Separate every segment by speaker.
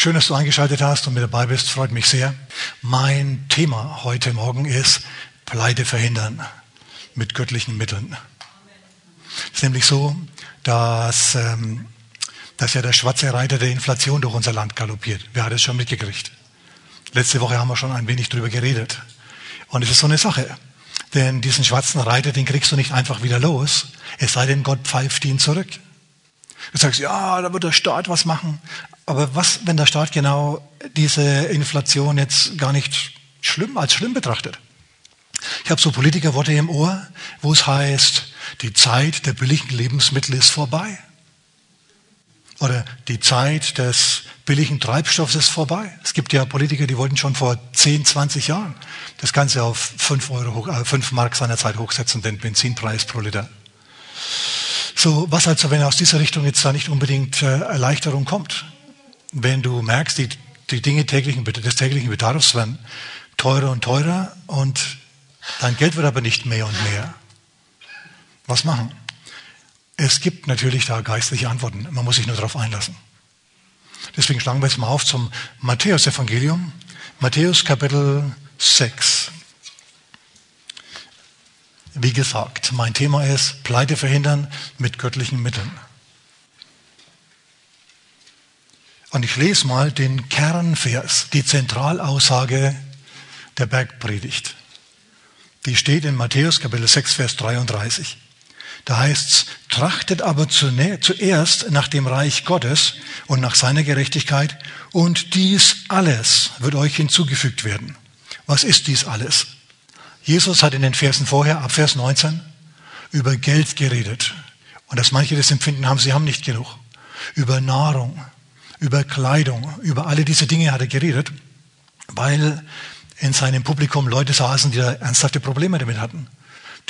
Speaker 1: Schön, dass du eingeschaltet hast und mit dabei bist, freut mich sehr. Mein Thema heute Morgen ist Pleite verhindern mit göttlichen Mitteln. Es ist nämlich so, dass, ähm, dass ja der schwarze Reiter der Inflation durch unser Land galoppiert. Wer hat es schon mitgekriegt? Letzte Woche haben wir schon ein wenig drüber geredet. Und es ist so eine Sache. Denn diesen schwarzen Reiter, den kriegst du nicht einfach wieder los, es sei denn, Gott pfeift ihn zurück. Du sagst, ja, da wird der Staat was machen. Aber was, wenn der Staat genau diese Inflation jetzt gar nicht schlimm, als schlimm betrachtet? Ich habe so Politikerworte im Ohr, wo es heißt, die Zeit der billigen Lebensmittel ist vorbei. Oder die Zeit des billigen Treibstoffs ist vorbei. Es gibt ja Politiker, die wollten schon vor 10, 20 Jahren das Ganze auf 5, Euro hoch, äh, 5 Mark seinerzeit hochsetzen, den Benzinpreis pro Liter. So, was also, wenn aus dieser Richtung jetzt da nicht unbedingt äh, Erleichterung kommt? Wenn du merkst, die, die Dinge täglichen, des täglichen Bedarfs werden teurer und teurer und dein Geld wird aber nicht mehr und mehr. Was machen? Es gibt natürlich da geistliche Antworten. Man muss sich nur darauf einlassen. Deswegen schlagen wir jetzt mal auf zum Matthäus-Evangelium. Matthäus Kapitel 6. Wie gesagt, mein Thema ist Pleite verhindern mit göttlichen Mitteln. Und ich lese mal den Kernvers, die Zentralaussage der Bergpredigt. Die steht in Matthäus Kapitel 6, Vers 33. Da heißt's, trachtet aber zuerst nach dem Reich Gottes und nach seiner Gerechtigkeit und dies alles wird euch hinzugefügt werden. Was ist dies alles? Jesus hat in den Versen vorher, ab Vers 19, über Geld geredet. Und dass manche das Empfinden haben, sie haben nicht genug. Über Nahrung, über Kleidung, über alle diese Dinge hat er geredet, weil in seinem Publikum Leute saßen, die da ernsthafte Probleme damit hatten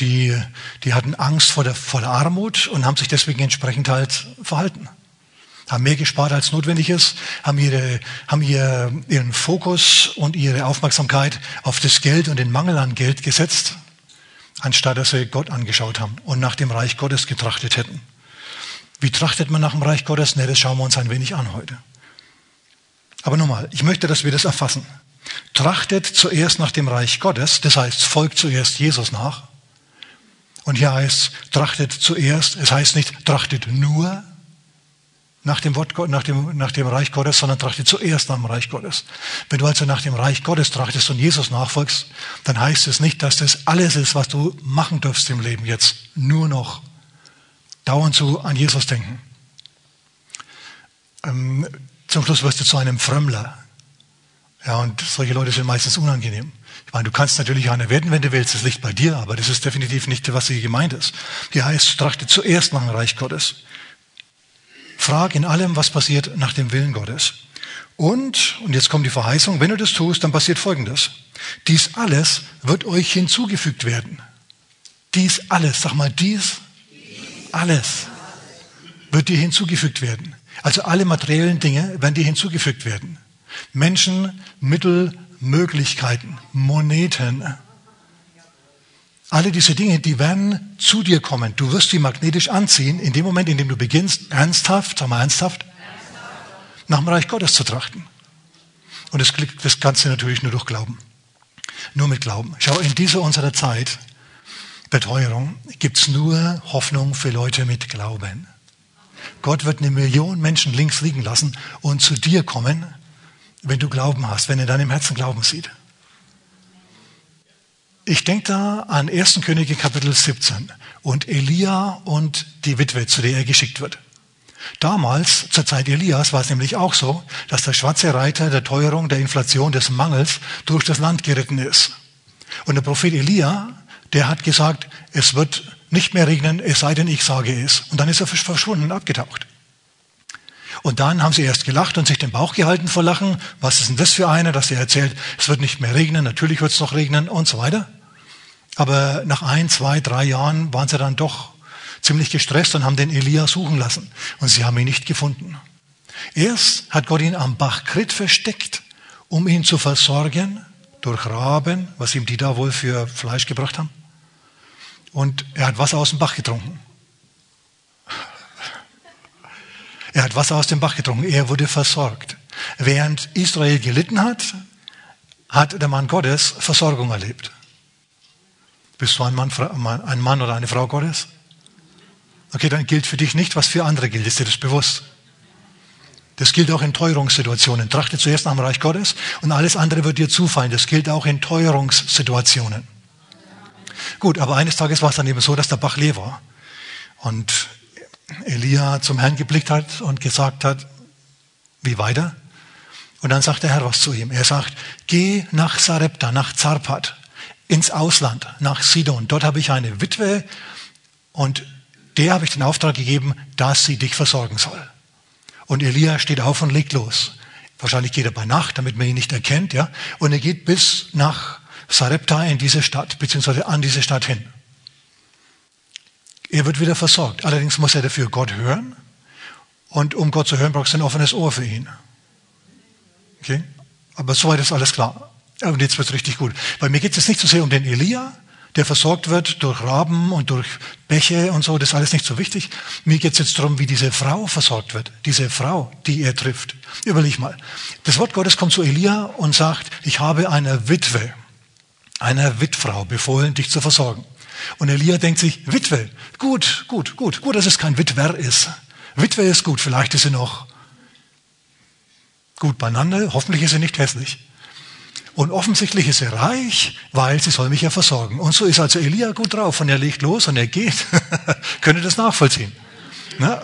Speaker 1: die, die hatten Angst vor der, vor der Armut und haben sich deswegen entsprechend halt verhalten. Haben mehr gespart als notwendig ist, haben, ihre, haben ihr, ihren Fokus und ihre Aufmerksamkeit auf das Geld und den Mangel an Geld gesetzt, anstatt dass sie Gott angeschaut haben und nach dem Reich Gottes getrachtet hätten. Wie trachtet man nach dem Reich Gottes? Ne, das schauen wir uns ein wenig an heute. Aber nochmal, ich möchte, dass wir das erfassen. Trachtet zuerst nach dem Reich Gottes, das heißt, folgt zuerst Jesus nach. Und hier heißt, trachtet zuerst, es heißt nicht, trachtet nur nach dem, Wort, nach, dem, nach dem Reich Gottes, sondern trachtet zuerst nach dem Reich Gottes. Wenn du also nach dem Reich Gottes trachtest und Jesus nachfolgst, dann heißt es nicht, dass das alles ist, was du machen darfst im Leben jetzt. Nur noch dauernd zu an Jesus denken. Ähm, zum Schluss wirst du zu einem Frömmler. Ja, und solche Leute sind meistens unangenehm. Ich meine, du kannst natürlich einer werden, wenn du willst, das liegt bei dir, aber das ist definitiv nicht, was hier gemeint ist. Hier heißt, trachte zuerst nach dem Reich Gottes. Frag in allem, was passiert nach dem Willen Gottes. Und, und jetzt kommt die Verheißung, wenn du das tust, dann passiert Folgendes. Dies alles wird euch hinzugefügt werden. Dies alles, sag mal, dies alles wird dir hinzugefügt werden. Also alle materiellen Dinge werden dir hinzugefügt werden. Menschen, Mittel, Möglichkeiten, Moneten. Alle diese Dinge, die werden zu dir kommen. Du wirst sie magnetisch anziehen, in dem Moment, in dem du beginnst, ernsthaft, sag mal ernsthaft, ernsthaft. nach dem Reich Gottes zu trachten. Und das, das du natürlich nur durch Glauben. Nur mit Glauben. Schau, in dieser unserer Zeit, Beteuerung, gibt's nur Hoffnung für Leute mit Glauben. Gott wird eine Million Menschen links liegen lassen und zu dir kommen wenn du Glauben hast, wenn er deinem Herzen Glauben sieht. Ich denke da an 1. Könige Kapitel 17 und Elia und die Witwe, zu der er geschickt wird. Damals, zur Zeit Elias, war es nämlich auch so, dass der schwarze Reiter der Teuerung, der Inflation, des Mangels durch das Land geritten ist. Und der Prophet Elia, der hat gesagt, es wird nicht mehr regnen, es sei denn, ich sage es. Und dann ist er verschwunden und abgetaucht. Und dann haben sie erst gelacht und sich den Bauch gehalten vor Lachen. Was ist denn das für einer, dass er erzählt, es wird nicht mehr regnen, natürlich wird es noch regnen und so weiter. Aber nach ein, zwei, drei Jahren waren sie dann doch ziemlich gestresst und haben den Elia suchen lassen. Und sie haben ihn nicht gefunden. Erst hat Gott ihn am Bach Krit versteckt, um ihn zu versorgen durch Raben, was ihm die da wohl für Fleisch gebracht haben. Und er hat Wasser aus dem Bach getrunken. Er hat Wasser aus dem Bach getrunken. Er wurde versorgt. Während Israel gelitten hat, hat der Mann Gottes Versorgung erlebt. Bist du ein Mann, ein Mann oder eine Frau Gottes? Okay, dann gilt für dich nicht, was für andere gilt. Ist dir das bewusst? Das gilt auch in Teuerungssituationen. Trachte zuerst nach dem Reich Gottes und alles andere wird dir zufallen. Das gilt auch in Teuerungssituationen. Gut, aber eines Tages war es dann eben so, dass der Bach leer war. Und Elia zum Herrn geblickt hat und gesagt hat, wie weiter? Und dann sagt der Herr was zu ihm. Er sagt, geh nach Sarepta, nach Zarpat, ins Ausland, nach Sidon. Dort habe ich eine Witwe und der habe ich den Auftrag gegeben, dass sie dich versorgen soll. Und Elia steht auf und legt los. Wahrscheinlich geht er bei Nacht, damit man ihn nicht erkennt, ja. Und er geht bis nach Sarepta in diese Stadt, beziehungsweise an diese Stadt hin. Er wird wieder versorgt. Allerdings muss er dafür Gott hören. Und um Gott zu hören, brauchst du ein offenes Ohr für ihn. Okay? Aber soweit ist alles klar. Und jetzt wird es richtig gut. Bei mir geht es jetzt nicht so sehr um den Elia, der versorgt wird durch Raben und durch Bäche und so, das ist alles nicht so wichtig. Mir geht es jetzt darum, wie diese Frau versorgt wird. Diese Frau, die er trifft. Überleg mal. Das Wort Gottes kommt zu Elia und sagt, ich habe einer Witwe, einer Witfrau befohlen, dich zu versorgen. Und Elia denkt sich, Witwe, gut, gut, gut, gut, dass es kein Witwer ist. Witwe ist gut, vielleicht ist sie noch gut beieinander, hoffentlich ist sie nicht hässlich. Und offensichtlich ist sie reich, weil sie soll mich ja versorgen. Und so ist also Elia gut drauf und er legt los und er geht. Könnt ihr das nachvollziehen? Na,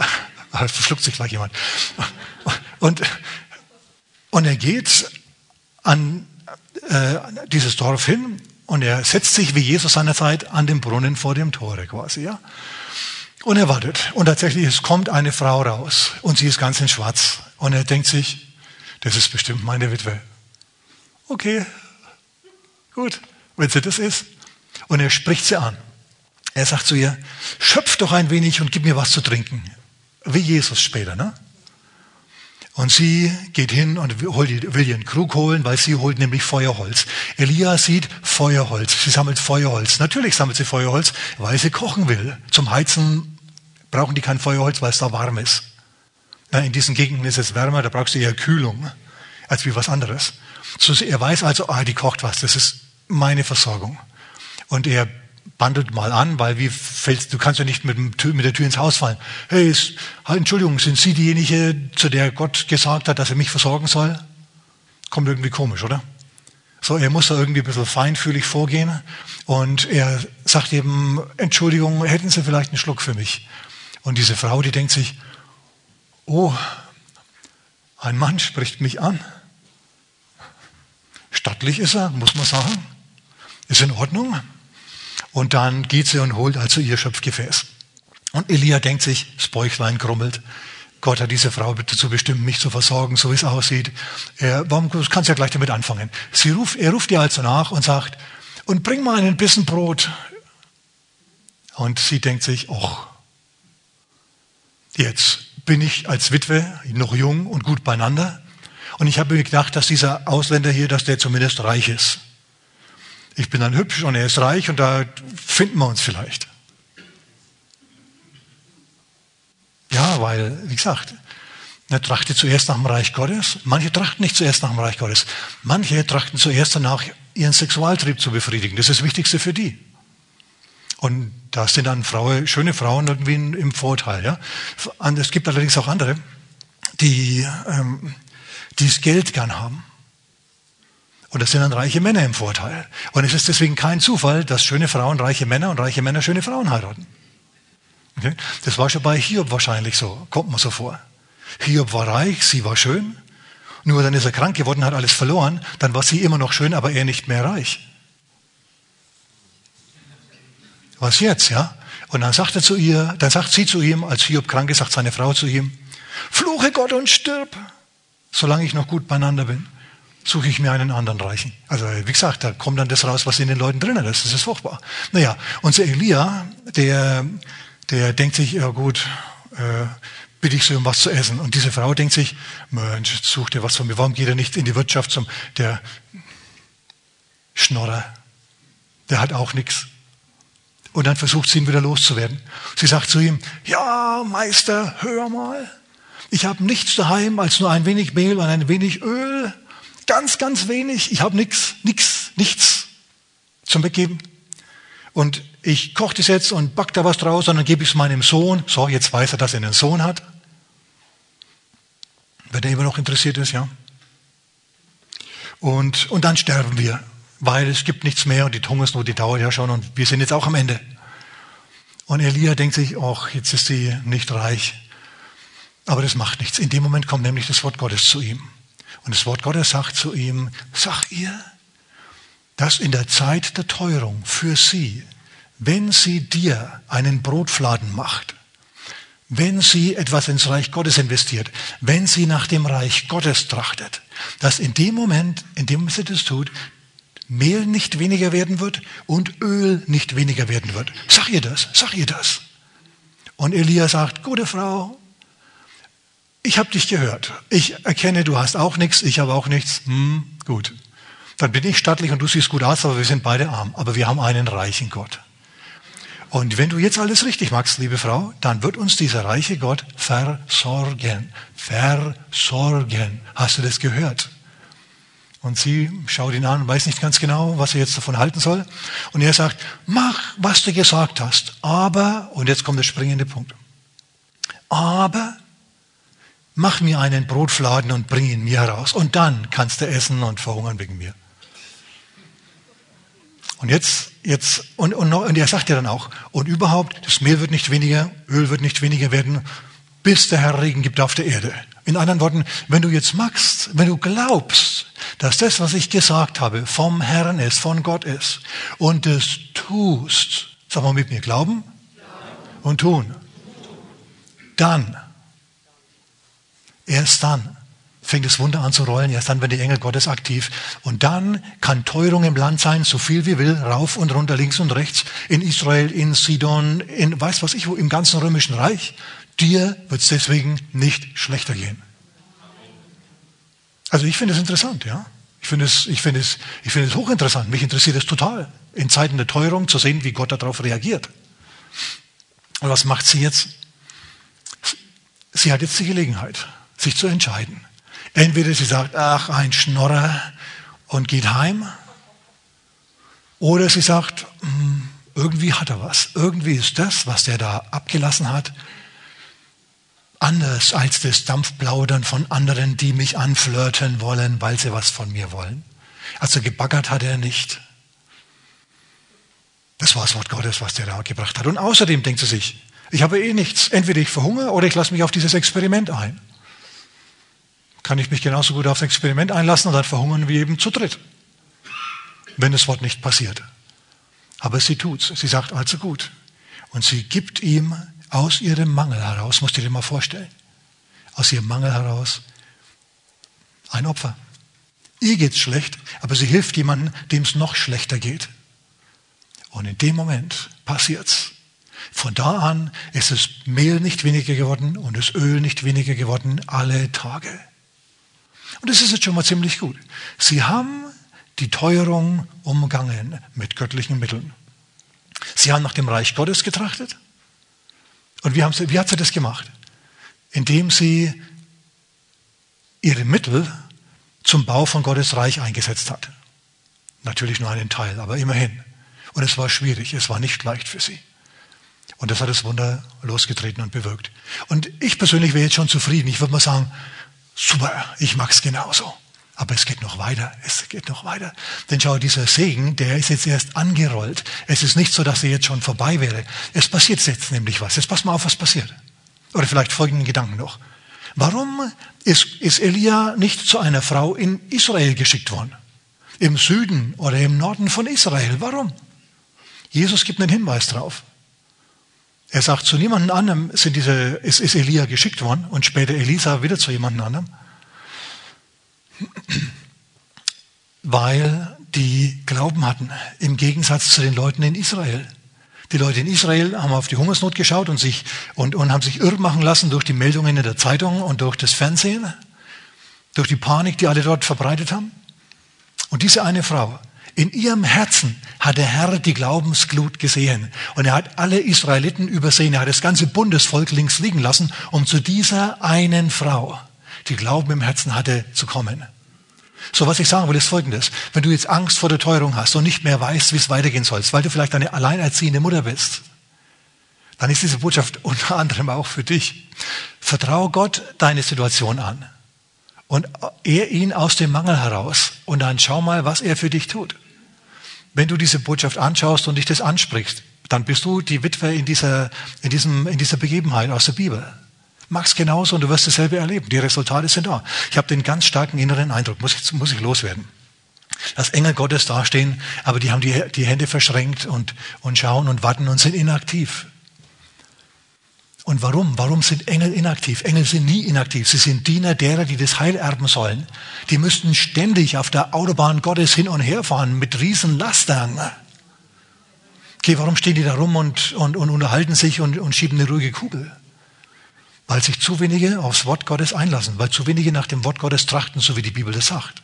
Speaker 1: verschluckt sich gleich jemand. Und, und er geht an äh, dieses Dorf hin und er setzt sich wie Jesus seinerzeit an den Brunnen vor dem Tore quasi, ja. Und er wartet. Und tatsächlich, es kommt eine Frau raus und sie ist ganz in Schwarz. Und er denkt sich, das ist bestimmt meine Witwe. Okay, gut, wenn sie das ist. Und er spricht sie an. Er sagt zu ihr, schöpf doch ein wenig und gib mir was zu trinken. Wie Jesus später, ne? Und sie geht hin und will ihren Krug holen, weil sie holt nämlich Feuerholz. Elia sieht Feuerholz. Sie sammelt Feuerholz. Natürlich sammelt sie Feuerholz, weil sie kochen will. Zum Heizen brauchen die kein Feuerholz, weil es da warm ist. in diesen Gegenden ist es wärmer, da brauchst du eher Kühlung als wie was anderes. Er weiß also, ah, die kocht was. Das ist meine Versorgung. Und er bandelt mal an, weil wie fällst, du kannst ja nicht mit, mit der Tür ins Haus fallen. Hey, ist, Entschuldigung, sind Sie diejenige, zu der Gott gesagt hat, dass er mich versorgen soll? Kommt irgendwie komisch, oder? So, er muss da irgendwie ein bisschen feinfühlig vorgehen und er sagt eben, Entschuldigung, hätten Sie vielleicht einen Schluck für mich? Und diese Frau, die denkt sich, oh, ein Mann spricht mich an. Stattlich ist er, muss man sagen. Ist in Ordnung. Und dann geht sie und holt also ihr Schöpfgefäß. Und Elia denkt sich, das Bäuchlein krummelt. Gott hat diese Frau dazu bestimmt, mich zu versorgen, so wie es aussieht. Er, warum kannst du ja gleich damit anfangen? Sie ruft, er ruft ihr also nach und sagt, und bring mal einen Bissen Brot. Und sie denkt sich, och, jetzt bin ich als Witwe noch jung und gut beieinander. Und ich habe mir gedacht, dass dieser Ausländer hier, dass der zumindest reich ist. Ich bin dann hübsch und er ist reich und da finden wir uns vielleicht. Ja, weil, wie gesagt, er trachte zuerst nach dem Reich Gottes. Manche trachten nicht zuerst nach dem Reich Gottes. Manche trachten zuerst danach, ihren Sexualtrieb zu befriedigen. Das ist das Wichtigste für die. Und da sind dann Frauen, schöne Frauen irgendwie im Vorteil. Ja? Es gibt allerdings auch andere, die, ähm, die das Geld gern haben. Und das sind dann reiche Männer im Vorteil. Und es ist deswegen kein Zufall, dass schöne Frauen reiche Männer und reiche Männer schöne Frauen heiraten. Okay? Das war schon bei Hiob wahrscheinlich so, kommt mir so vor. Hiob war reich, sie war schön, nur dann ist er krank geworden, hat alles verloren, dann war sie immer noch schön, aber er nicht mehr reich. Was jetzt, ja? Und dann sagt er zu ihr, dann sagt sie zu ihm, als Hiob krank ist, sagt seine Frau zu ihm, fluche Gott und stirb, solange ich noch gut beieinander bin suche ich mir einen anderen Reichen. Also wie gesagt, da kommt dann das raus, was in den Leuten drinnen ist. Das ist furchtbar. Naja, unser Elia, der, der denkt sich, ja gut, äh, bitte ich sie um was zu essen. Und diese Frau denkt sich, Mensch, such dir was von mir. Warum geht er nicht in die Wirtschaft zum, der Schnorrer, der hat auch nichts. Und dann versucht sie ihn wieder loszuwerden. Sie sagt zu ihm, ja, Meister, hör mal, Ich habe nichts daheim als nur ein wenig Mehl und ein wenig Öl. Ganz, ganz wenig. Ich habe nichts, nichts, nichts zum Weggeben. Und ich koche das jetzt und back da was draus und dann gebe ich es meinem Sohn. So, jetzt weiß er, dass er einen Sohn hat. Wenn er immer noch interessiert ist, ja. Und, und dann sterben wir, weil es gibt nichts mehr und die Hungersnot, die dauert ja schon und wir sind jetzt auch am Ende. Und Elia denkt sich, ach, jetzt ist sie nicht reich. Aber das macht nichts. In dem Moment kommt nämlich das Wort Gottes zu ihm. Und das Wort Gottes sagt zu ihm, sag ihr, dass in der Zeit der Teuerung für sie, wenn sie dir einen Brotfladen macht, wenn sie etwas ins Reich Gottes investiert, wenn sie nach dem Reich Gottes trachtet, dass in dem Moment, in dem sie das tut, Mehl nicht weniger werden wird und Öl nicht weniger werden wird. Sag ihr das, sag ihr das. Und Elia sagt, gute Frau, ich habe dich gehört. Ich erkenne, du hast auch nichts, ich habe auch nichts. Hm, gut. Dann bin ich stattlich und du siehst gut aus, aber wir sind beide arm. Aber wir haben einen reichen Gott. Und wenn du jetzt alles richtig machst, liebe Frau, dann wird uns dieser reiche Gott versorgen. Versorgen. Hast du das gehört? Und sie schaut ihn an und weiß nicht ganz genau, was er jetzt davon halten soll. Und er sagt, mach, was du gesagt hast. Aber, und jetzt kommt der springende Punkt. Aber mach mir einen Brotfladen und bring ihn mir heraus. Und dann kannst du essen und verhungern wegen mir. Und jetzt, jetzt, und, und, und er sagt ja dann auch, und überhaupt, das Mehl wird nicht weniger, Öl wird nicht weniger werden, bis der Herr Regen gibt auf der Erde. In anderen Worten, wenn du jetzt magst, wenn du glaubst, dass das, was ich gesagt habe, vom Herrn ist, von Gott ist, und es tust, sag mal mit mir, glauben und tun, dann Erst dann fängt das Wunder an zu rollen, erst dann werden die Engel Gottes aktiv. Und dann kann Teuerung im Land sein, so viel wie will, rauf und runter, links und rechts, in Israel, in Sidon, in weiß was ich wo, im ganzen römischen Reich. Dir wird es deswegen nicht schlechter gehen. Also ich finde es interessant, ja. Ich finde es, ich finde es, ich finde es hochinteressant. Mich interessiert es total, in Zeiten der Teuerung zu sehen, wie Gott darauf reagiert. Und was macht sie jetzt? Sie hat jetzt die Gelegenheit sich zu entscheiden. Entweder sie sagt, ach, ein Schnorrer und geht heim, oder sie sagt, hm, irgendwie hat er was. Irgendwie ist das, was der da abgelassen hat, anders als das Dampfplaudern von anderen, die mich anflirten wollen, weil sie was von mir wollen. Also gebaggert hat er nicht. Das war das Wort Gottes, was der da gebracht hat. Und außerdem denkt sie sich, ich habe eh nichts. Entweder ich verhungere oder ich lasse mich auf dieses Experiment ein kann ich mich genauso gut aufs Experiment einlassen und dann verhungern wir eben zu dritt, wenn das Wort nicht passiert. Aber sie tut's. Sie sagt also gut. Und sie gibt ihm aus ihrem Mangel heraus, musst du dir mal vorstellen, aus ihrem Mangel heraus ein Opfer. Ihr geht's schlecht, aber sie hilft jemandem, dem es noch schlechter geht. Und in dem Moment passiert's. Von da an ist das Mehl nicht weniger geworden und das Öl nicht weniger geworden alle Tage. Und das ist jetzt schon mal ziemlich gut. Sie haben die Teuerung umgangen mit göttlichen Mitteln. Sie haben nach dem Reich Gottes getrachtet. Und wie, haben sie, wie hat sie das gemacht? Indem sie ihre Mittel zum Bau von Gottes Reich eingesetzt hat. Natürlich nur einen Teil, aber immerhin. Und es war schwierig, es war nicht leicht für sie. Und das hat das Wunder losgetreten und bewirkt. Und ich persönlich wäre jetzt schon zufrieden. Ich würde mal sagen, Super, ich mag's genauso. Aber es geht noch weiter, es geht noch weiter. Denn schau, dieser Segen, der ist jetzt erst angerollt. Es ist nicht so, dass er jetzt schon vorbei wäre. Es passiert jetzt nämlich was. Jetzt pass mal auf, was passiert. Oder vielleicht folgenden Gedanken noch. Warum ist, ist Elia nicht zu einer Frau in Israel geschickt worden? Im Süden oder im Norden von Israel. Warum? Jesus gibt einen Hinweis drauf. Er sagt, zu niemandem anderem sind diese, ist, ist Elia geschickt worden und später Elisa wieder zu jemandem anderem. Weil die Glauben hatten, im Gegensatz zu den Leuten in Israel. Die Leute in Israel haben auf die Hungersnot geschaut und, sich, und, und haben sich irr machen lassen durch die Meldungen in der Zeitung und durch das Fernsehen, durch die Panik, die alle dort verbreitet haben. Und diese eine Frau In ihrem Herzen hat der Herr die Glaubensglut gesehen. Und er hat alle Israeliten übersehen. Er hat das ganze Bundesvolk links liegen lassen, um zu dieser einen Frau, die Glauben im Herzen hatte, zu kommen. So, was ich sagen will, ist Folgendes. Wenn du jetzt Angst vor der Teuerung hast und nicht mehr weißt, wie es weitergehen soll, weil du vielleicht eine alleinerziehende Mutter bist, dann ist diese Botschaft unter anderem auch für dich. Vertraue Gott deine Situation an und ehr ihn aus dem Mangel heraus und dann schau mal, was er für dich tut. Wenn du diese Botschaft anschaust und dich das ansprichst, dann bist du die Witwe in dieser, in diesem, in dieser Begebenheit aus der Bibel. Mach's genauso und du wirst dasselbe erleben. Die Resultate sind da. Ich habe den ganz starken inneren Eindruck, muss ich, muss ich loswerden. Dass Engel Gottes dastehen, aber die haben die, die Hände verschränkt und, und schauen und warten und sind inaktiv. Und warum? Warum sind Engel inaktiv? Engel sind nie inaktiv. Sie sind Diener derer, die das Heil erben sollen. Die müssten ständig auf der Autobahn Gottes hin und her fahren mit Riesenlastern. Okay, warum stehen die da rum und, und, und unterhalten sich und, und schieben eine ruhige Kugel? Weil sich zu wenige aufs Wort Gottes einlassen, weil zu wenige nach dem Wort Gottes trachten, so wie die Bibel das sagt.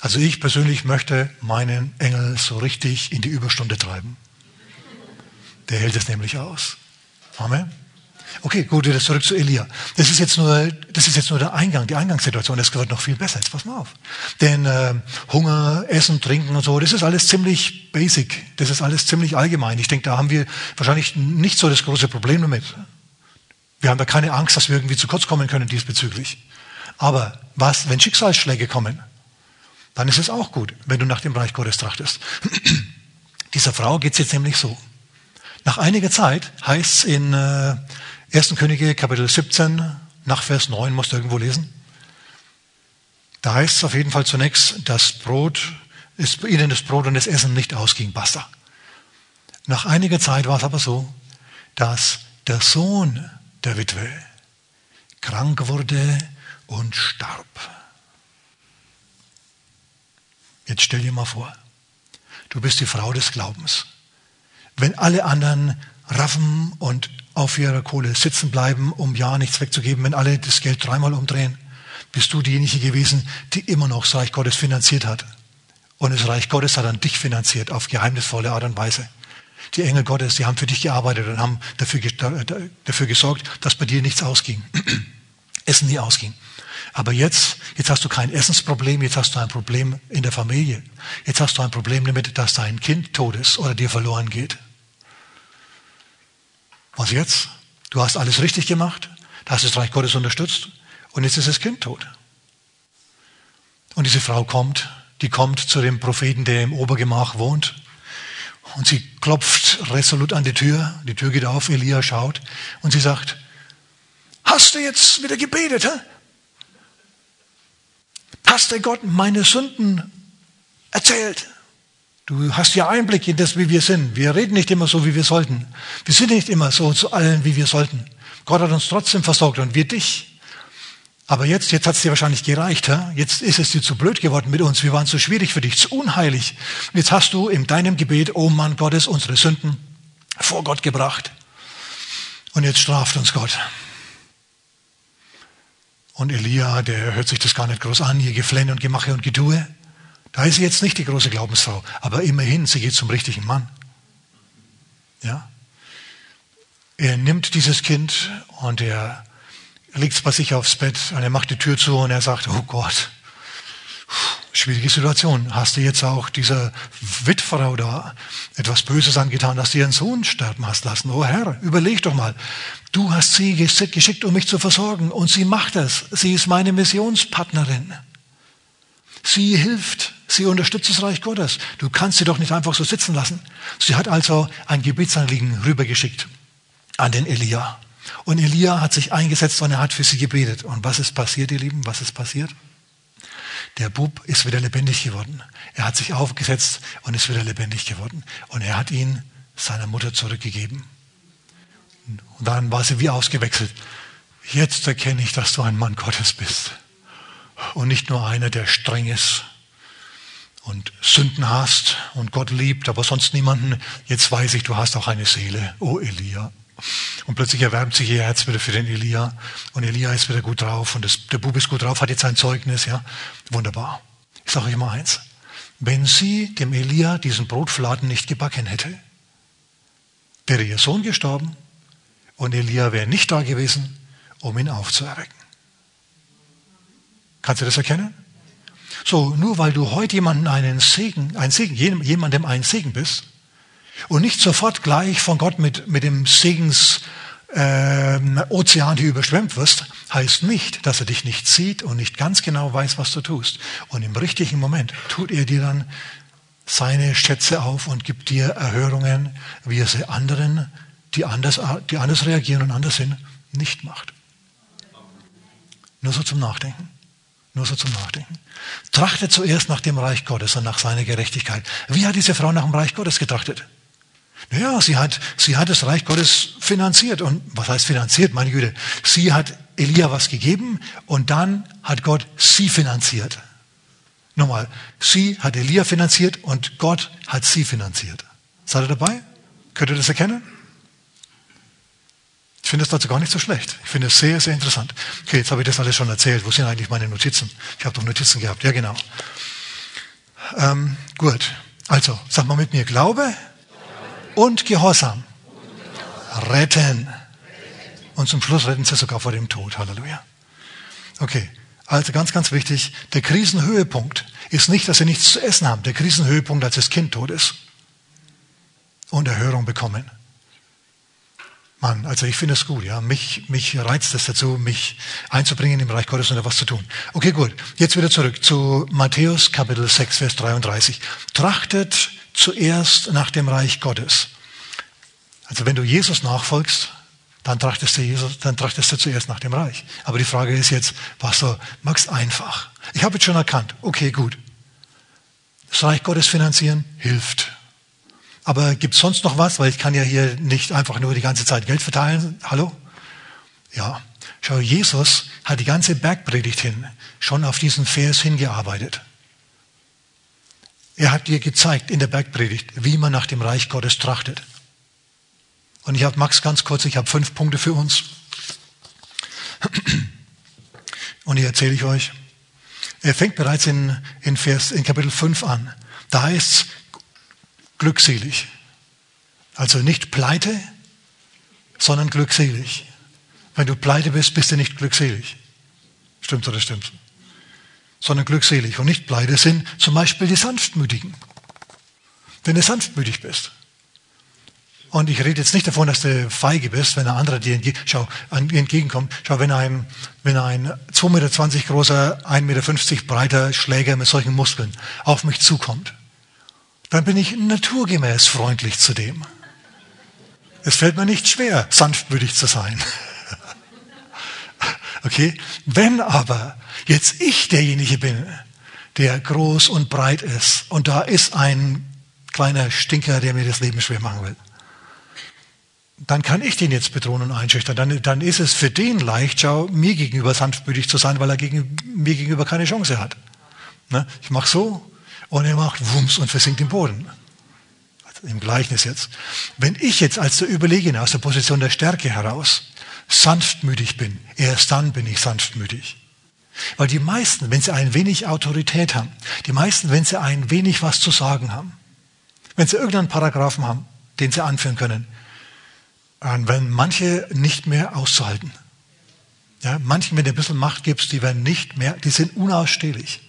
Speaker 1: Also ich persönlich möchte meinen Engel so richtig in die Überstunde treiben. Der hält es nämlich aus. Amen. Okay, gut, wieder zurück zu Elia. Das ist jetzt nur, das ist jetzt nur der Eingang, die Eingangssituation. Das gehört noch viel besser. Jetzt pass mal auf. Denn äh, Hunger, Essen, Trinken und so, das ist alles ziemlich basic. Das ist alles ziemlich allgemein. Ich denke, da haben wir wahrscheinlich nicht so das große Problem damit. Wir haben da keine Angst, dass wir irgendwie zu kurz kommen können diesbezüglich. Aber was, wenn Schicksalsschläge kommen, dann ist es auch gut, wenn du nach dem Reich Gottes trachtest. Dieser Frau geht es jetzt nämlich so. Nach einiger Zeit heißt es in äh, 1. Könige Kapitel 17, nach Vers 9, musst du irgendwo lesen. Da heißt es auf jeden Fall zunächst, das Brot, ist, ihnen das Brot und das Essen nicht ausging. Basta. Nach einiger Zeit war es aber so, dass der Sohn der Witwe krank wurde und starb. Jetzt stell dir mal vor, du bist die Frau des Glaubens. Wenn alle anderen raffen und auf ihrer Kohle sitzen bleiben, um ja nichts wegzugeben, wenn alle das Geld dreimal umdrehen, bist du diejenige gewesen, die immer noch das Reich Gottes finanziert hat. Und das Reich Gottes hat dann dich finanziert auf geheimnisvolle Art und Weise. Die Engel Gottes, die haben für dich gearbeitet und haben dafür, dafür gesorgt, dass bei dir nichts ausging. Essen nie ausging. Aber jetzt, jetzt hast du kein Essensproblem, jetzt hast du ein Problem in der Familie. Jetzt hast du ein Problem damit, dass dein Kind tot ist oder dir verloren geht. Was jetzt? Du hast alles richtig gemacht, du hast das Reich Gottes unterstützt und jetzt ist das Kind tot. Und diese Frau kommt, die kommt zu dem Propheten, der im Obergemach wohnt. Und sie klopft resolut an die Tür. Die Tür geht auf, Elia schaut und sie sagt, hast du jetzt wieder gebetet? Hä? Hast der Gott meine Sünden erzählt? Du hast ja Einblick in das, wie wir sind. Wir reden nicht immer so, wie wir sollten. Wir sind nicht immer so zu allen, wie wir sollten. Gott hat uns trotzdem versorgt und wir dich. Aber jetzt, jetzt hat es dir wahrscheinlich gereicht. He? Jetzt ist es dir zu blöd geworden mit uns. Wir waren zu schwierig für dich, zu unheilig. Jetzt hast du in deinem Gebet, oh Mann Gottes, unsere Sünden vor Gott gebracht. Und jetzt straft uns Gott. Und Elia, der hört sich das gar nicht groß an, ihr Geflenne und Gemache und Getue. Da ist sie jetzt nicht die große Glaubensfrau, aber immerhin, sie geht zum richtigen Mann. Ja? Er nimmt dieses Kind und er legt es bei sich aufs Bett und er macht die Tür zu und er sagt, oh Gott, schwierige Situation. Hast du jetzt auch dieser Witfrau da etwas Böses angetan, dass du ihren Sohn sterben hast lassen? Oh Herr, überleg doch mal. Du hast sie geschickt, um mich zu versorgen und sie macht es. Sie ist meine Missionspartnerin. Sie hilft, sie unterstützt das Reich Gottes. Du kannst sie doch nicht einfach so sitzen lassen. Sie hat also ein Gebetsanliegen rübergeschickt an den Elia. Und Elia hat sich eingesetzt und er hat für sie gebetet. Und was ist passiert, ihr Lieben? Was ist passiert? Der Bub ist wieder lebendig geworden. Er hat sich aufgesetzt und ist wieder lebendig geworden. Und er hat ihn seiner Mutter zurückgegeben. Und dann war sie wie ausgewechselt. Jetzt erkenne ich, dass du ein Mann Gottes bist und nicht nur einer, der streng ist und Sünden hast und Gott liebt, aber sonst niemanden. Jetzt weiß ich, du hast auch eine Seele. Oh Elia. Und plötzlich erwärmt sich ihr Herz wieder für den Elia. Und Elia ist wieder gut drauf. Und das, der Bub ist gut drauf, hat jetzt ein Zeugnis. Ja, Wunderbar. Ich sage euch mal eins. wenn sie dem Elia diesen Brotfladen nicht gebacken hätte. Wäre ihr Sohn gestorben und Elia wäre nicht da gewesen, um ihn aufzuerwecken. Kannst du das erkennen? So, nur weil du heute jemandem einen Segen, ein Segen, jemandem ein Segen bist und nicht sofort gleich von Gott mit, mit dem Segens äh, Ozean hier überschwemmt wirst, heißt nicht, dass er dich nicht sieht und nicht ganz genau weiß, was du tust. Und im richtigen Moment tut er dir dann seine Schätze auf und gibt dir Erhörungen, wie er sie anderen, die anders, die anders reagieren und anders sind, nicht macht. Nur so zum Nachdenken. Nur so zum Nachdenken. Trachte zuerst nach dem Reich Gottes und nach seiner Gerechtigkeit. Wie hat diese Frau nach dem Reich Gottes getrachtet? Naja, sie hat, sie hat das Reich Gottes finanziert. Und was heißt finanziert, meine Güte? Sie hat Elia was gegeben und dann hat Gott sie finanziert. Nochmal, sie hat Elia finanziert und Gott hat sie finanziert. Seid ihr dabei? Könnt ihr das erkennen? Ich finde das dazu gar nicht so schlecht. Ich finde es sehr, sehr interessant. Okay, jetzt habe ich das alles schon erzählt. Wo sind eigentlich meine Notizen? Ich habe doch Notizen gehabt. Ja, genau. Ähm, gut. Also, sag mal mit mir, Glaube und Gehorsam retten. Und zum Schluss retten sie sogar vor dem Tod. Halleluja. Okay. Also ganz, ganz wichtig, der Krisenhöhepunkt ist nicht, dass sie nichts zu essen haben. Der Krisenhöhepunkt, als das Kind tot ist und Erhörung bekommen. Mann, also ich finde es gut, ja. Mich, mich reizt es dazu, mich einzubringen im Reich Gottes und da was zu tun. Okay, gut. Jetzt wieder zurück zu Matthäus Kapitel 6, Vers 33. Trachtet zuerst nach dem Reich Gottes. Also wenn du Jesus nachfolgst, dann trachtest du Jesus, dann trachtest du zuerst nach dem Reich. Aber die Frage ist jetzt, was du magst einfach. Ich habe jetzt schon erkannt, okay, gut. Das Reich Gottes finanzieren hilft. Aber gibt es sonst noch was? Weil ich kann ja hier nicht einfach nur die ganze Zeit Geld verteilen. Hallo? Ja. Schau, Jesus hat die ganze Bergpredigt hin schon auf diesen Vers hingearbeitet. Er hat dir gezeigt in der Bergpredigt, wie man nach dem Reich Gottes trachtet. Und ich habe Max ganz kurz, ich habe fünf Punkte für uns. Und die erzähle ich euch. Er fängt bereits in, in, Vers, in Kapitel 5 an. Da heißt es, glückselig. Also nicht pleite, sondern glückselig. Wenn du pleite bist, bist du nicht glückselig. Stimmt oder stimmt? Sondern glückselig und nicht pleite sind zum Beispiel die Sanftmütigen. Wenn du sanftmütig bist. Und ich rede jetzt nicht davon, dass du feige bist, wenn ein anderer dir entge schau, entgegenkommt. Schau, wenn ein, wenn ein 2,20 Meter großer, 1,50 Meter breiter Schläger mit solchen Muskeln auf mich zukommt, dann bin ich naturgemäß freundlich zu dem. Es fällt mir nicht schwer, sanftmütig zu sein. Okay? Wenn aber jetzt ich derjenige bin, der groß und breit ist und da ist ein kleiner Stinker, der mir das Leben schwer machen will, dann kann ich den jetzt bedrohen und einschüchtern. Dann, dann ist es für den leicht, schau, mir gegenüber sanftmütig zu sein, weil er gegen, mir gegenüber keine Chance hat. Ne? Ich mache so, und er macht Wumms und versinkt im Boden. Also Im Gleichnis jetzt. Wenn ich jetzt als der Überlegene aus der Position der Stärke heraus sanftmütig bin, erst dann bin ich sanftmütig. Weil die meisten, wenn sie ein wenig Autorität haben, die meisten, wenn sie ein wenig was zu sagen haben, wenn sie irgendeinen Paragraphen haben, den sie anführen können, dann werden manche nicht mehr auszuhalten. Ja, manchen, wenn du ein bisschen Macht gibst, die werden nicht mehr, die sind unausstehlich.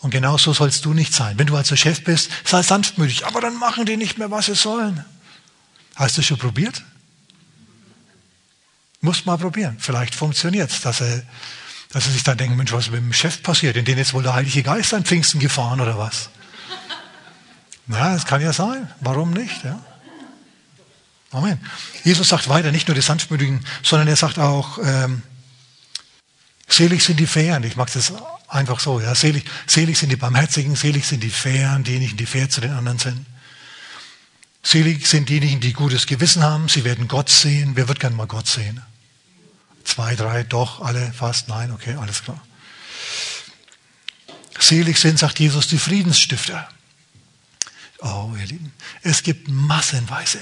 Speaker 1: Und genau so sollst du nicht sein. Wenn du also Chef bist, sei sanftmütig, aber dann machen die nicht mehr, was sie sollen. Hast du schon probiert? Musst mal probieren. Vielleicht funktioniert es, dass sie, dass sich dann denken, Mensch, was ist mit dem Chef passiert? In denen jetzt wohl der Heilige Geist an Pfingsten gefahren oder was? Na, das kann ja sein. Warum nicht? Ja? Amen. Jesus sagt weiter, nicht nur die Sanftmütigen, sondern er sagt auch, ähm, selig sind die Fähren. Ich mag das Einfach so, ja. Selig, selig sind die Barmherzigen, selig sind die Fairen, diejenigen, die fair zu den anderen sind. Selig sind diejenigen, die gutes Gewissen haben, sie werden Gott sehen. Wer wird gern mal Gott sehen? Zwei, drei, doch, alle, fast, nein, okay, alles klar. Selig sind, sagt Jesus, die Friedensstifter. Oh, ihr Lieben, es gibt massenweise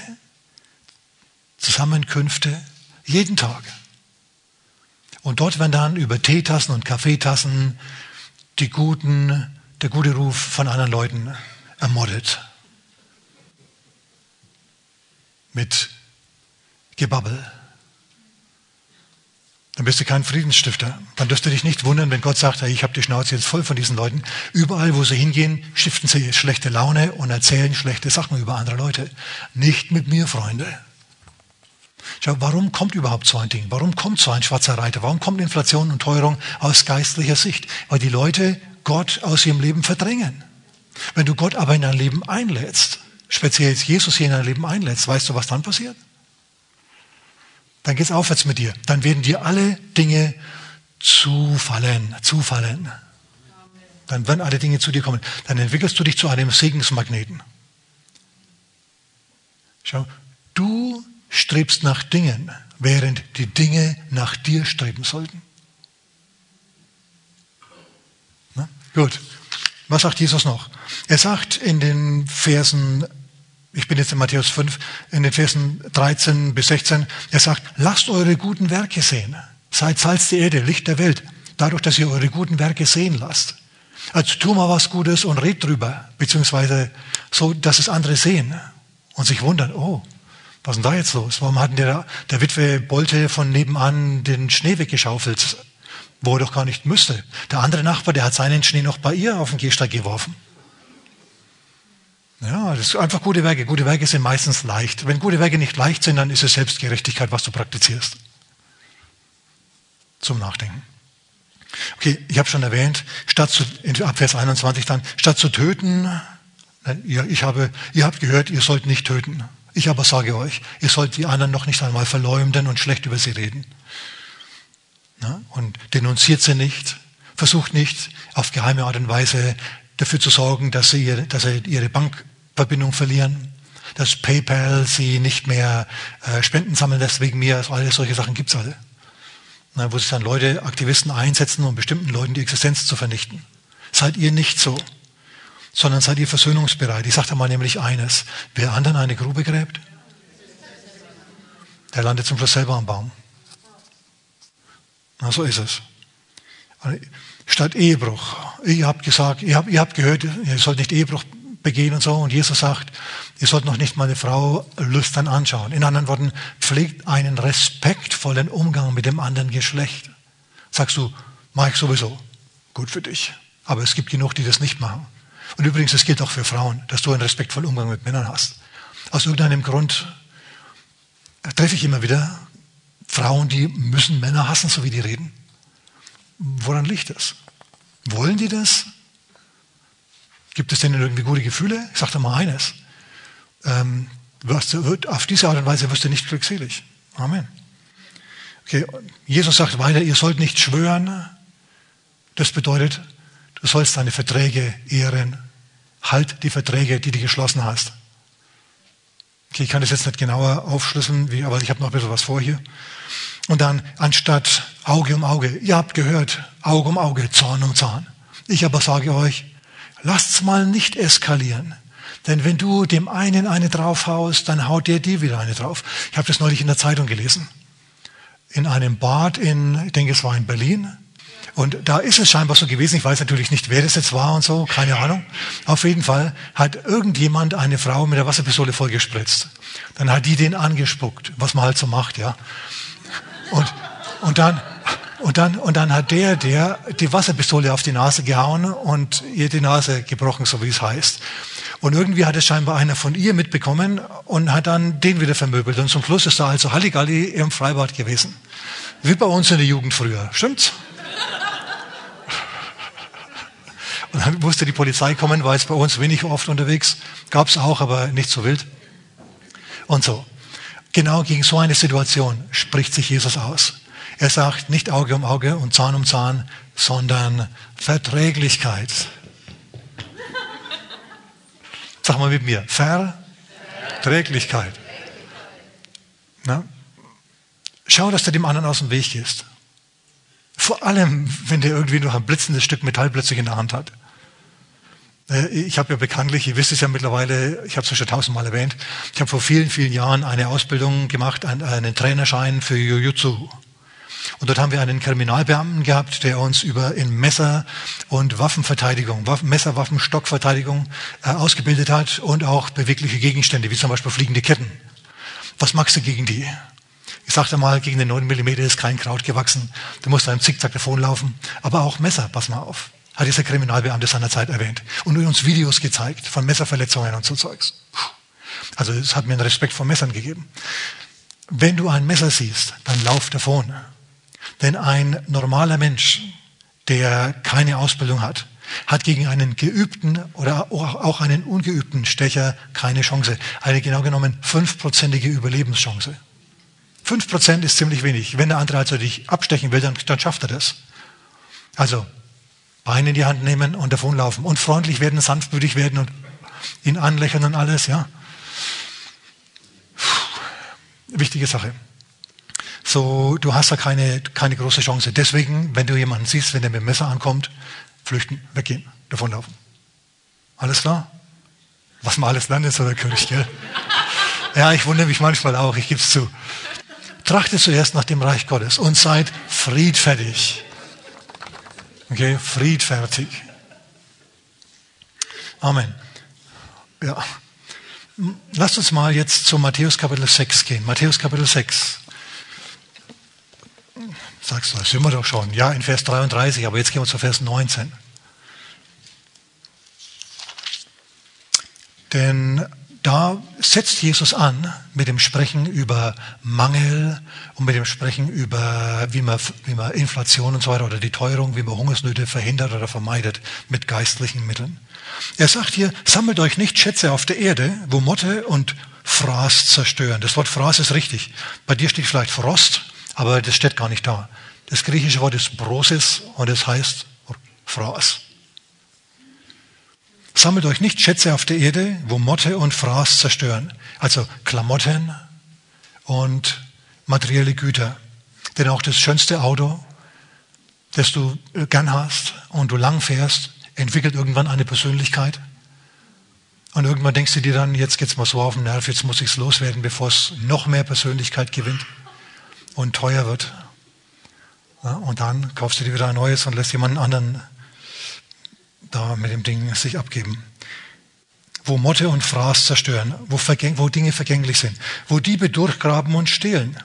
Speaker 1: Zusammenkünfte jeden Tag und dort werden dann über Teetassen und Kaffeetassen die guten der gute Ruf von anderen Leuten ermordet. Mit Gebabbel. Dann bist du kein Friedensstifter. Dann dürfst du dich nicht wundern, wenn Gott sagt, hey, ich habe die Schnauze jetzt voll von diesen Leuten. Überall, wo sie hingehen, stiften sie schlechte Laune und erzählen schlechte Sachen über andere Leute. Nicht mit mir, Freunde. Schau, warum kommt überhaupt so ein Ding? Warum kommt so ein schwarzer Reiter? Warum kommt Inflation und Teuerung aus geistlicher Sicht? Weil die Leute Gott aus ihrem Leben verdrängen. Wenn du Gott aber in dein Leben einlädst, speziell jetzt Jesus hier in dein Leben einlädst, weißt du, was dann passiert? Dann geht es aufwärts mit dir. Dann werden dir alle Dinge zufallen, zufallen. Dann werden alle Dinge zu dir kommen. Dann entwickelst du dich zu einem Segensmagneten. Schau, du strebst nach Dingen, während die Dinge nach dir streben sollten. Na, gut. Was sagt Jesus noch? Er sagt in den Versen ich bin jetzt in Matthäus 5, in den Versen 13 bis 16, er sagt, lasst eure guten Werke sehen. Seid Salz der Erde, Licht der Welt. Dadurch, dass ihr eure guten Werke sehen lasst. Also tu mal was Gutes und red drüber. Beziehungsweise so, dass es andere sehen und sich wundern, oh, was ist denn da jetzt los? Warum hat der, der Witwe Bolte von nebenan den Schnee weggeschaufelt, wo er doch gar nicht müsste? Der andere Nachbar, der hat seinen Schnee noch bei ihr auf den Gehsteig geworfen. Ja, das ist einfach gute Werke. Gute Werke sind meistens leicht. Wenn gute Werke nicht leicht sind, dann ist es Selbstgerechtigkeit, was du praktizierst. Zum Nachdenken. Okay, ich habe schon erwähnt, statt zu, in Abvers 21 dann, statt zu töten, ihr, ich habe, ihr habt gehört, ihr sollt nicht töten. Ich aber sage euch, ihr sollt die anderen noch nicht einmal verleumden und schlecht über sie reden. Na, und denunziert sie nicht, versucht nicht auf geheime Art und Weise dafür zu sorgen, dass sie, ihre, dass sie ihre Bankverbindung verlieren, dass PayPal sie nicht mehr äh, Spenden sammeln lässt wegen mir. Also alle solche Sachen gibt es alle. Na, wo sich dann Leute, Aktivisten einsetzen, um bestimmten Leuten die Existenz zu vernichten. Seid ihr nicht so, sondern seid ihr versöhnungsbereit. Ich sage mal nämlich eines. Wer anderen eine Grube gräbt, der landet zum Schluss selber am Baum. Na, so ist es statt Ehebruch. Ihr habt gesagt, ihr habt, ihr habt gehört, ihr sollt nicht Ehebruch begehen und so. Und Jesus sagt, ihr sollt noch nicht mal eine Frau lüstern anschauen. In anderen Worten, pflegt einen respektvollen Umgang mit dem anderen Geschlecht. Sagst du, mach ich sowieso. Gut für dich. Aber es gibt genug, die das nicht machen. Und übrigens, es gilt auch für Frauen, dass du einen respektvollen Umgang mit Männern hast. Aus irgendeinem Grund treffe ich immer wieder Frauen, die müssen Männer hassen, so wie die reden. Woran liegt das? Wollen die das? Gibt es denn irgendwie gute Gefühle? Ich sage dir mal eines. Ähm, du, auf diese Art und Weise wirst du nicht glückselig. Amen. Okay, Jesus sagt weiter, ihr sollt nicht schwören. Das bedeutet, du sollst deine Verträge ehren. Halt die Verträge, die du geschlossen hast. Okay, ich kann das jetzt nicht genauer aufschlüsseln, wie, aber ich habe noch ein bisschen was vor hier. Und dann anstatt Auge um Auge, ihr habt gehört, Auge um Auge, Zorn um Zorn. Ich aber sage euch, lasst's mal nicht eskalieren. Denn wenn du dem einen eine draufhaust, dann haut der dir wieder eine drauf. Ich habe das neulich in der Zeitung gelesen. In einem Bad in, ich denke es war in Berlin. Und da ist es scheinbar so gewesen, ich weiß natürlich nicht, wer das jetzt war und so, keine Ahnung. Auf jeden Fall hat irgendjemand eine Frau mit der Wasserpistole vollgespritzt. Dann hat die den angespuckt, was man halt so macht, ja. Und, und, dann, und, dann, und dann hat der, der die Wasserpistole auf die Nase gehauen und ihr die Nase gebrochen, so wie es heißt. Und irgendwie hat es scheinbar einer von ihr mitbekommen und hat dann den wieder vermöbelt. Und zum Schluss ist da also Halligalli im Freibad gewesen. Wie bei uns in der Jugend früher. Stimmt's? Und dann musste die Polizei kommen, war jetzt bei uns wenig oft unterwegs. Gab's auch, aber nicht so wild. Und so. Genau gegen so eine Situation spricht sich Jesus aus. Er sagt nicht Auge um Auge und Zahn um Zahn, sondern Verträglichkeit. Sag mal mit mir, Verträglichkeit. Na? Schau, dass du dem anderen aus dem Weg gehst. Vor allem, wenn der irgendwie noch ein blitzendes Stück Metall plötzlich in der Hand hat. Äh, ich habe ja bekanntlich, ihr wisst es ja mittlerweile, ich habe es ja schon tausendmal erwähnt, ich habe vor vielen, vielen Jahren eine Ausbildung gemacht, einen Trainerschein für Jiu-Jitsu. Und dort haben wir einen Kriminalbeamten gehabt, der uns über in Messer- und Waffenverteidigung, Waffen, Messer, äh, ausgebildet hat und auch bewegliche Gegenstände, wie zum Beispiel fliegende Ketten. Was magst du gegen die? Ich sagte mal, gegen den 9 mm ist kein Kraut gewachsen. Du musst einem Zickzack davonlaufen. Aber auch Messer, pass mal auf. Hat dieser Kriminalbeamte seiner Zeit erwähnt. Und uns Videos gezeigt von Messerverletzungen und so Zeugs. Also es hat mir einen Respekt vor Messern gegeben. Wenn du ein Messer siehst, dann lauf davon. Denn ein normaler Mensch, der keine Ausbildung hat, hat gegen einen geübten oder auch einen ungeübten Stecher keine Chance. Eine genau genommen fünfprozentige Überlebenschance. Fünf Prozent ist ziemlich wenig. Wenn der andere also dich abstechen will, dann, dann schafft er das. Also Beine in die Hand nehmen und davonlaufen und freundlich werden, sanftmütig werden und ihn anlächeln und alles, ja. Wichtige Sache. So, du hast da keine, keine große Chance. Deswegen, wenn du jemanden siehst, wenn der mit dem Messer ankommt, flüchten, weggehen, davonlaufen. Alles klar? Was man alles lernt, ist so der König, gell? Ja, ich wundere mich manchmal auch, ich gebe es zu. Trachtet zuerst nach dem Reich Gottes und seid friedfertig. Okay, friedfertig. Amen. Ja. Lasst uns mal jetzt zu Matthäus Kapitel 6 gehen. Matthäus Kapitel 6. Sagst du, das sind wir doch schon. Ja, in Vers 33, aber jetzt gehen wir zu Vers 19. Denn da setzt Jesus an mit dem Sprechen über Mangel und mit dem Sprechen über, wie man, wie man Inflation und so weiter oder die Teuerung, wie man Hungersnöte verhindert oder vermeidet mit geistlichen Mitteln. Er sagt hier, sammelt euch nicht Schätze auf der Erde, wo Motte und Fraß zerstören. Das Wort Fraß ist richtig. Bei dir steht vielleicht Frost, aber das steht gar nicht da. Das griechische Wort ist Brosis und es heißt Fraß. Sammelt euch nicht Schätze auf der Erde, wo Motte und Fraß zerstören. Also Klamotten und materielle Güter. Denn auch das schönste Auto, das du gern hast und du lang fährst, entwickelt irgendwann eine Persönlichkeit. Und irgendwann denkst du dir dann, jetzt geht's mal so auf den Nerv, jetzt muss ich's loswerden, bevor es noch mehr Persönlichkeit gewinnt und teuer wird. Ja, und dann kaufst du dir wieder ein neues und lässt jemanden anderen da mit dem Ding sich abgeben. Wo Motte und Fraß zerstören, wo, wo Dinge vergänglich sind, wo Diebe durchgraben und stehlen.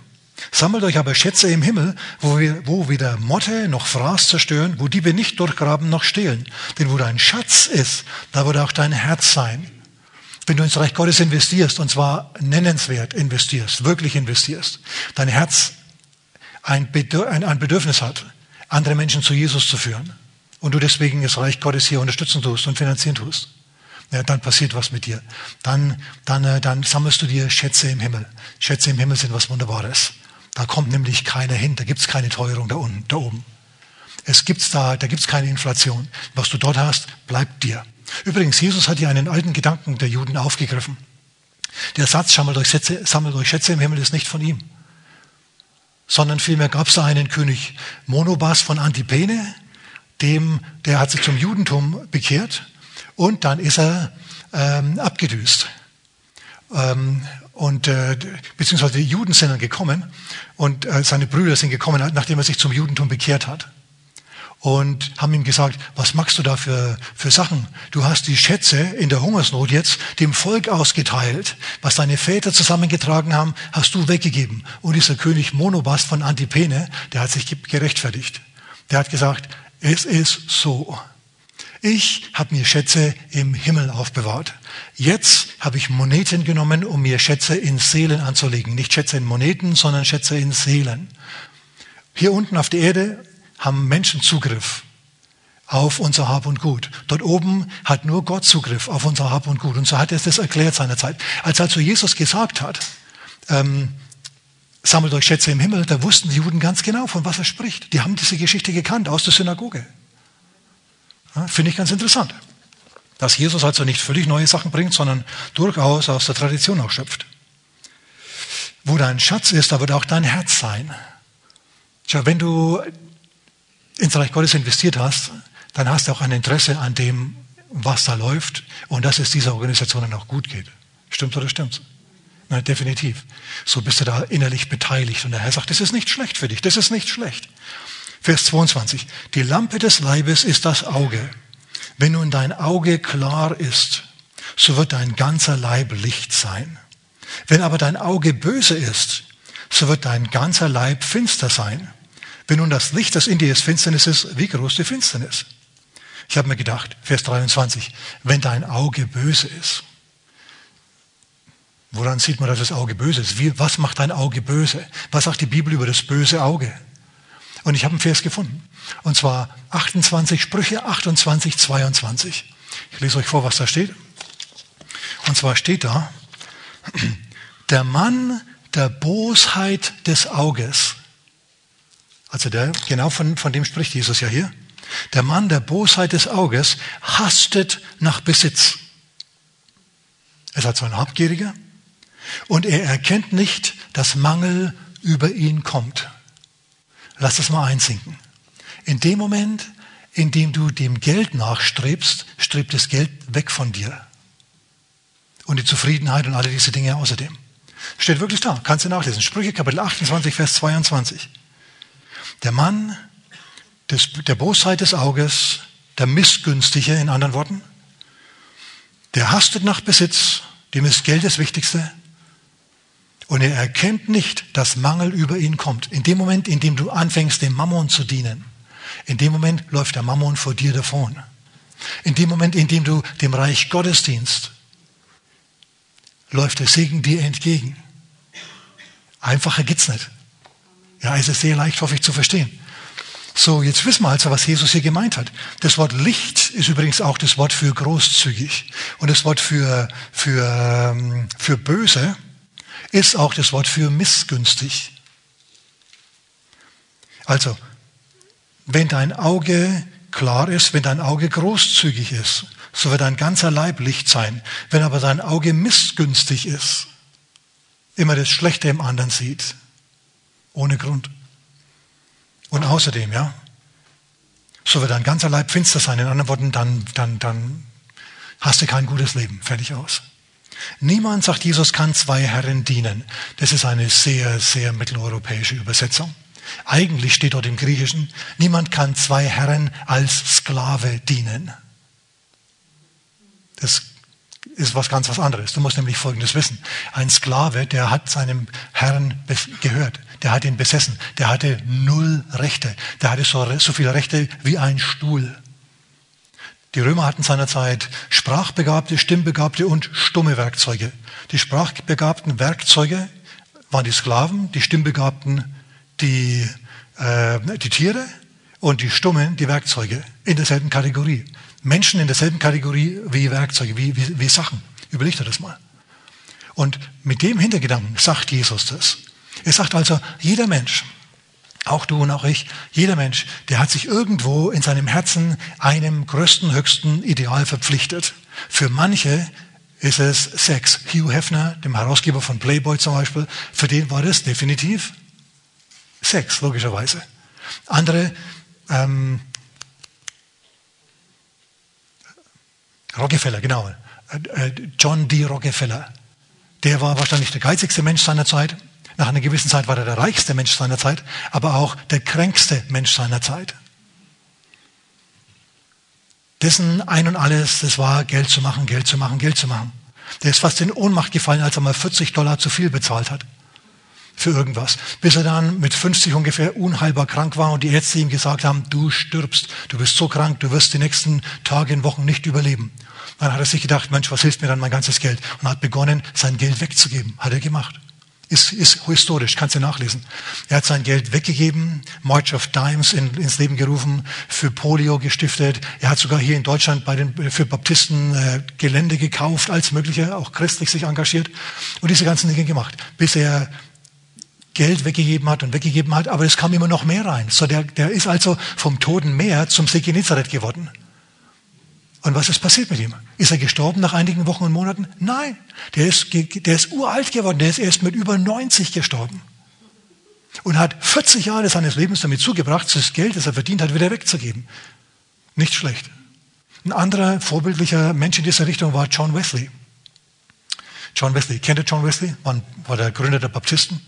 Speaker 1: Sammelt euch aber Schätze im Himmel, wo, wir, wo weder Motte noch Fraß zerstören, wo Diebe nicht durchgraben noch stehlen. Denn wo dein Schatz ist, da wird auch dein Herz sein. Wenn du ins Reich Gottes investierst, und zwar nennenswert investierst, wirklich investierst, dein Herz ein Bedürfnis hat, andere Menschen zu Jesus zu führen, und du deswegen das Reich Gottes hier unterstützen tust und finanzieren tust, ja, dann passiert was mit dir. Dann, dann, äh, dann sammelst du dir Schätze im Himmel. Schätze im Himmel sind was Wunderbares. Da kommt nämlich keiner hin, da gibt's keine Teuerung da unten, da oben. Es gibt's da, da gibt's keine Inflation. Was du dort hast, bleibt dir. Übrigens, Jesus hat hier einen alten Gedanken der Juden aufgegriffen. Der Satz, sammelt euch, Schätze, sammelt euch Schätze im Himmel, ist nicht von ihm. Sondern vielmehr gab es da einen König Monobas von Antipene, dem, der hat sich zum Judentum bekehrt und dann ist er ähm, abgedüst. Ähm, und äh, beziehungsweise die Juden sind dann gekommen und äh, seine Brüder sind gekommen, nachdem er sich zum Judentum bekehrt hat. Und haben ihm gesagt, was machst du da für, für Sachen? Du hast die Schätze in der Hungersnot jetzt dem Volk ausgeteilt. Was deine Väter zusammengetragen haben, hast du weggegeben. Und dieser König Monobast von Antipene, der hat sich gerechtfertigt. Der hat gesagt, es ist so. Ich habe mir Schätze im Himmel aufbewahrt. Jetzt habe ich Moneten genommen, um mir Schätze in Seelen anzulegen. Nicht Schätze in Moneten, sondern Schätze in Seelen. Hier unten auf der Erde haben Menschen Zugriff auf unser Hab und Gut. Dort oben hat nur Gott Zugriff auf unser Hab und Gut. Und so hat er es das erklärt seinerzeit. Als also Jesus gesagt hat, ähm, sammelt euch Schätze im Himmel, da wussten die Juden ganz genau, von was er spricht. Die haben diese Geschichte gekannt aus der Synagoge. Ja, Finde ich ganz interessant. Dass Jesus also nicht völlig neue Sachen bringt, sondern durchaus aus der Tradition auch schöpft. Wo dein Schatz ist, da wird auch dein Herz sein. Schau, wenn du ins Reich Gottes investiert hast, dann hast du auch ein Interesse an dem, was da läuft und dass es dieser Organisation dann auch gut geht. Stimmt oder stimmt's? Na, definitiv. So bist du da innerlich beteiligt. Und der Herr sagt, das ist nicht schlecht für dich, das ist nicht schlecht. Vers 22. Die Lampe des Leibes ist das Auge. Wenn nun dein Auge klar ist, so wird dein ganzer Leib Licht sein. Wenn aber dein Auge böse ist, so wird dein ganzer Leib finster sein. Wenn nun das Licht, das in dir ist, Finsternis ist, wie groß die Finsternis? Ich habe mir gedacht, Vers 23, wenn dein Auge böse ist. Woran sieht man, dass das Auge böse ist? Wie, was macht dein Auge böse? Was sagt die Bibel über das böse Auge? Und ich habe einen Vers gefunden. Und zwar 28 Sprüche 28, 22. Ich lese euch vor, was da steht. Und zwar steht da, der Mann der Bosheit des Auges, also der, genau von, von dem spricht Jesus ja hier, der Mann der Bosheit des Auges hastet nach Besitz. Er ist also ein Habgieriger und er erkennt nicht, dass Mangel über ihn kommt. Lass das mal einsinken. In dem Moment, in dem du dem Geld nachstrebst, strebt das Geld weg von dir und die Zufriedenheit und alle diese Dinge außerdem. Steht wirklich da, kannst du nachlesen. Sprüche Kapitel 28, Vers 22. Der Mann des, der Bosheit des Auges, der Missgünstige in anderen Worten, der hastet nach Besitz, dem ist Geld das Wichtigste, und er erkennt nicht, dass Mangel über ihn kommt. In dem Moment, in dem du anfängst, dem Mammon zu dienen, in dem Moment läuft der Mammon vor dir davon. In dem Moment, in dem du dem Reich Gottes dienst, läuft der Segen dir entgegen. Einfacher geht's nicht. Ja, es ist sehr leicht, hoffe ich, zu verstehen. So, jetzt wissen wir also, was Jesus hier gemeint hat. Das Wort Licht ist übrigens auch das Wort für großzügig. Und das Wort für, für, ähm, für böse ist auch das Wort für missgünstig. Also, wenn dein Auge klar ist, wenn dein Auge großzügig ist, so wird dein ganzer Leib Licht sein. Wenn aber dein Auge missgünstig ist, immer das Schlechte im anderen sieht, ohne Grund. Und außerdem, ja, so wird dein ganzer Leib finster sein. In anderen Worten, dann, dann, dann hast du kein gutes Leben. Fertig aus. Niemand, sagt Jesus, kann zwei Herren dienen. Das ist eine sehr, sehr mitteleuropäische Übersetzung. Eigentlich steht dort im Griechischen, niemand kann zwei Herren als Sklave dienen. Das ist was ganz was anderes. Du musst nämlich Folgendes wissen. Ein Sklave, der hat seinem Herrn gehört. Der hat ihn besessen. Der hatte null Rechte. Der hatte so, so viele Rechte wie ein Stuhl. Die Römer hatten seinerzeit sprachbegabte, stimmbegabte und stumme Werkzeuge. Die sprachbegabten Werkzeuge waren die Sklaven, die stimmbegabten die, äh, die Tiere und die Stummen die Werkzeuge in derselben Kategorie. Menschen in derselben Kategorie wie Werkzeuge, wie, wie, wie Sachen. Überleg dir das mal. Und mit dem Hintergedanken sagt Jesus das. Er sagt also, jeder Mensch, auch du und auch ich, jeder Mensch, der hat sich irgendwo in seinem Herzen einem größten, höchsten Ideal verpflichtet. Für manche ist es Sex. Hugh Hefner, dem Herausgeber von Playboy zum Beispiel, für den war das definitiv Sex, logischerweise. Andere ähm, Rockefeller, genau. Äh, äh, John D. Rockefeller. Der war wahrscheinlich der geizigste Mensch seiner Zeit. Nach einer gewissen Zeit war er der reichste Mensch seiner Zeit, aber auch der kränkste Mensch seiner Zeit. Dessen ein und alles, das war Geld zu machen, Geld zu machen, Geld zu machen. Der ist fast in Ohnmacht gefallen, als er mal 40 Dollar zu viel bezahlt hat für irgendwas. Bis er dann mit 50 ungefähr unheilbar krank war und die Ärzte ihm gesagt haben, du stirbst, du bist so krank, du wirst die nächsten Tage und Wochen nicht überleben. Dann hat er sich gedacht, Mensch, was hilft mir dann mein ganzes Geld? Und hat begonnen, sein Geld wegzugeben. Hat er gemacht. Ist, ist historisch, kannst du nachlesen. Er hat sein Geld weggegeben, March of Dimes in, ins Leben gerufen, für Polio gestiftet. Er hat sogar hier in Deutschland bei den, für Baptisten äh, Gelände gekauft, als mögliche, auch christlich sich engagiert und diese ganzen Dinge gemacht, bis er Geld weggegeben hat und weggegeben hat, aber es kam immer noch mehr rein. So der, der ist also vom Toten Meer zum See Genezareth geworden. Und was ist passiert mit ihm? Ist er gestorben nach einigen Wochen und Monaten? Nein, der ist, der ist uralt geworden, der ist erst mit über 90 gestorben. Und hat 40 Jahre seines Lebens damit zugebracht, das Geld, das er verdient hat, wieder wegzugeben. Nicht schlecht. Ein anderer vorbildlicher Mensch in dieser Richtung war John Wesley. John Wesley, kennt ihr John Wesley? War, war der Gründer der Baptisten.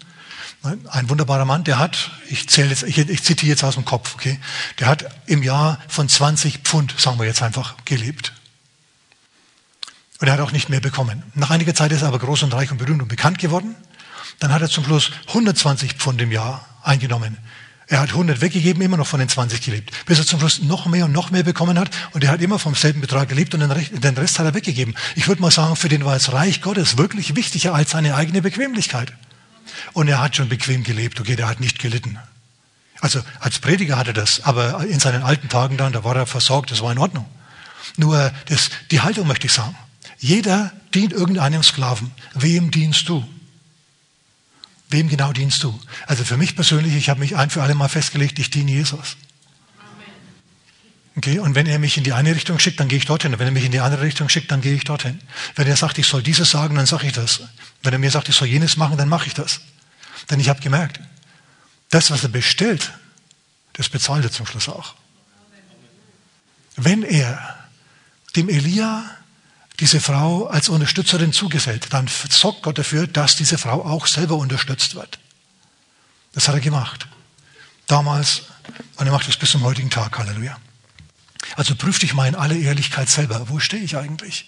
Speaker 1: Ein wunderbarer Mann, der hat, ich zähle jetzt, ich, ich zitiere jetzt aus dem Kopf, okay? Der hat im Jahr von 20 Pfund, sagen wir jetzt einfach, gelebt. Und er hat auch nicht mehr bekommen. Nach einiger Zeit ist er aber groß und reich und berühmt und bekannt geworden. Dann hat er zum Schluss 120 Pfund im Jahr eingenommen. Er hat 100 weggegeben, immer noch von den 20 gelebt, bis er zum Schluss noch mehr und noch mehr bekommen hat. Und er hat immer vom selben Betrag gelebt und den Rest hat er weggegeben. Ich würde mal sagen, für den war das Reich Gottes wirklich wichtiger als seine eigene Bequemlichkeit. Und er hat schon bequem gelebt, okay, der hat nicht gelitten. Also als Prediger hat er das, aber in seinen alten Tagen dann, da war er versorgt, das war in Ordnung. Nur das, die Haltung möchte ich sagen. Jeder dient irgendeinem Sklaven. Wem dienst du? Wem genau dienst du? Also für mich persönlich, ich habe mich ein für alle Mal festgelegt, ich diene Jesus. Okay, und wenn er mich in die eine Richtung schickt, dann gehe ich dorthin. Und wenn er mich in die andere Richtung schickt, dann gehe ich dorthin. Wenn er sagt, ich soll dieses sagen, dann sage ich das. Wenn er mir sagt, ich soll jenes machen, dann mache ich das. Denn ich habe gemerkt, das, was er bestellt, das bezahlt er zum Schluss auch. Wenn er dem Elia diese Frau als Unterstützerin zugesellt, dann sorgt Gott dafür, dass diese Frau auch selber unterstützt wird. Das hat er gemacht. Damals und er macht es bis zum heutigen Tag. Halleluja. Also prüf dich mal in aller Ehrlichkeit selber. Wo stehe ich eigentlich?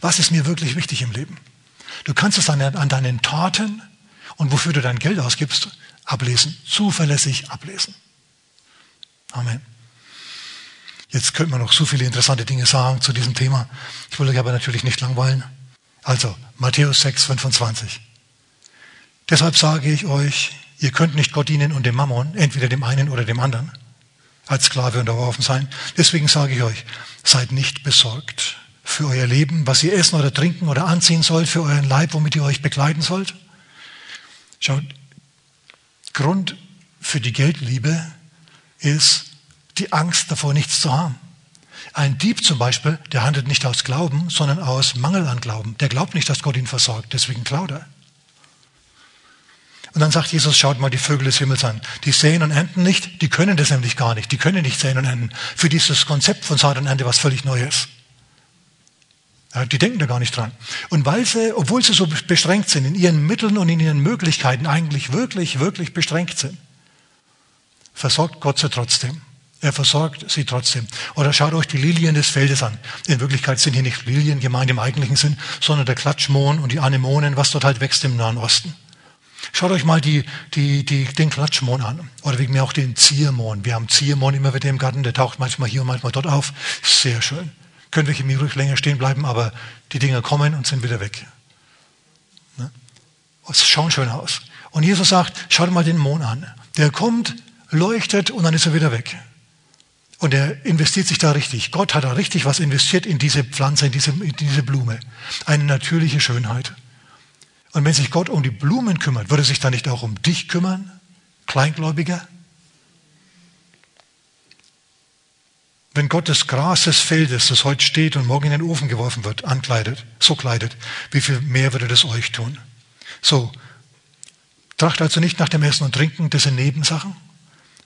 Speaker 1: Was ist mir wirklich wichtig im Leben? Du kannst es an, an deinen Taten und wofür du dein Geld ausgibst, ablesen. Zuverlässig ablesen. Amen. Jetzt könnte man noch so viele interessante Dinge sagen zu diesem Thema. Ich will euch aber natürlich nicht langweilen. Also, Matthäus 6, 25. Deshalb sage ich euch, ihr könnt nicht Gott dienen und dem Mammon, entweder dem einen oder dem anderen, als Sklave unterworfen sein. Deswegen sage ich euch, seid nicht besorgt für euer Leben, was ihr essen oder trinken oder anziehen sollt, für euren Leib, womit ihr euch bekleiden sollt. Schaut, Grund für die Geldliebe ist die Angst davor, nichts zu haben. Ein Dieb zum Beispiel, der handelt nicht aus Glauben, sondern aus Mangel an Glauben. Der glaubt nicht, dass Gott ihn versorgt, deswegen klaut er. Und dann sagt Jesus, schaut mal die Vögel des Himmels an. Die säen und ernten nicht, die können das nämlich gar nicht. Die können nicht säen und ernten. Für dieses Konzept von Saat und Ernte was völlig Neues. Ja, die denken da gar nicht dran. Und weil sie, obwohl sie so beschränkt sind, in ihren Mitteln und in ihren Möglichkeiten eigentlich wirklich, wirklich beschränkt sind, versorgt Gott sie trotzdem. Er versorgt sie trotzdem. Oder schaut euch die Lilien des Feldes an. In Wirklichkeit sind hier nicht Lilien gemeint im eigentlichen Sinn, sondern der Klatschmohn und die Anemonen, was dort halt wächst im Nahen Osten. Schaut euch mal die, die, die, den Klatschmohn an. Oder wegen mir auch den Ziermohn. Wir haben Ziermohn immer wieder im Garten, der taucht manchmal hier und manchmal dort auf. Sehr schön. Können wir hier ruhig länger stehen bleiben, aber die Dinger kommen und sind wieder weg. Ne? Es schauen schön aus. Und Jesus sagt, schaut mal den Mond an. Der kommt, leuchtet und dann ist er wieder weg. Und er investiert sich da richtig. Gott hat da richtig was investiert in diese Pflanze, in diese, in diese Blume. Eine natürliche Schönheit. Und wenn sich Gott um die Blumen kümmert, würde sich dann nicht auch um dich kümmern, Kleingläubiger? Wenn Gott das Gras des Feldes, das heute steht und morgen in den Ofen geworfen wird, ankleidet, so kleidet, wie viel mehr würde das euch tun? So, tracht also nicht nach dem Essen und Trinken, das sind Nebensachen,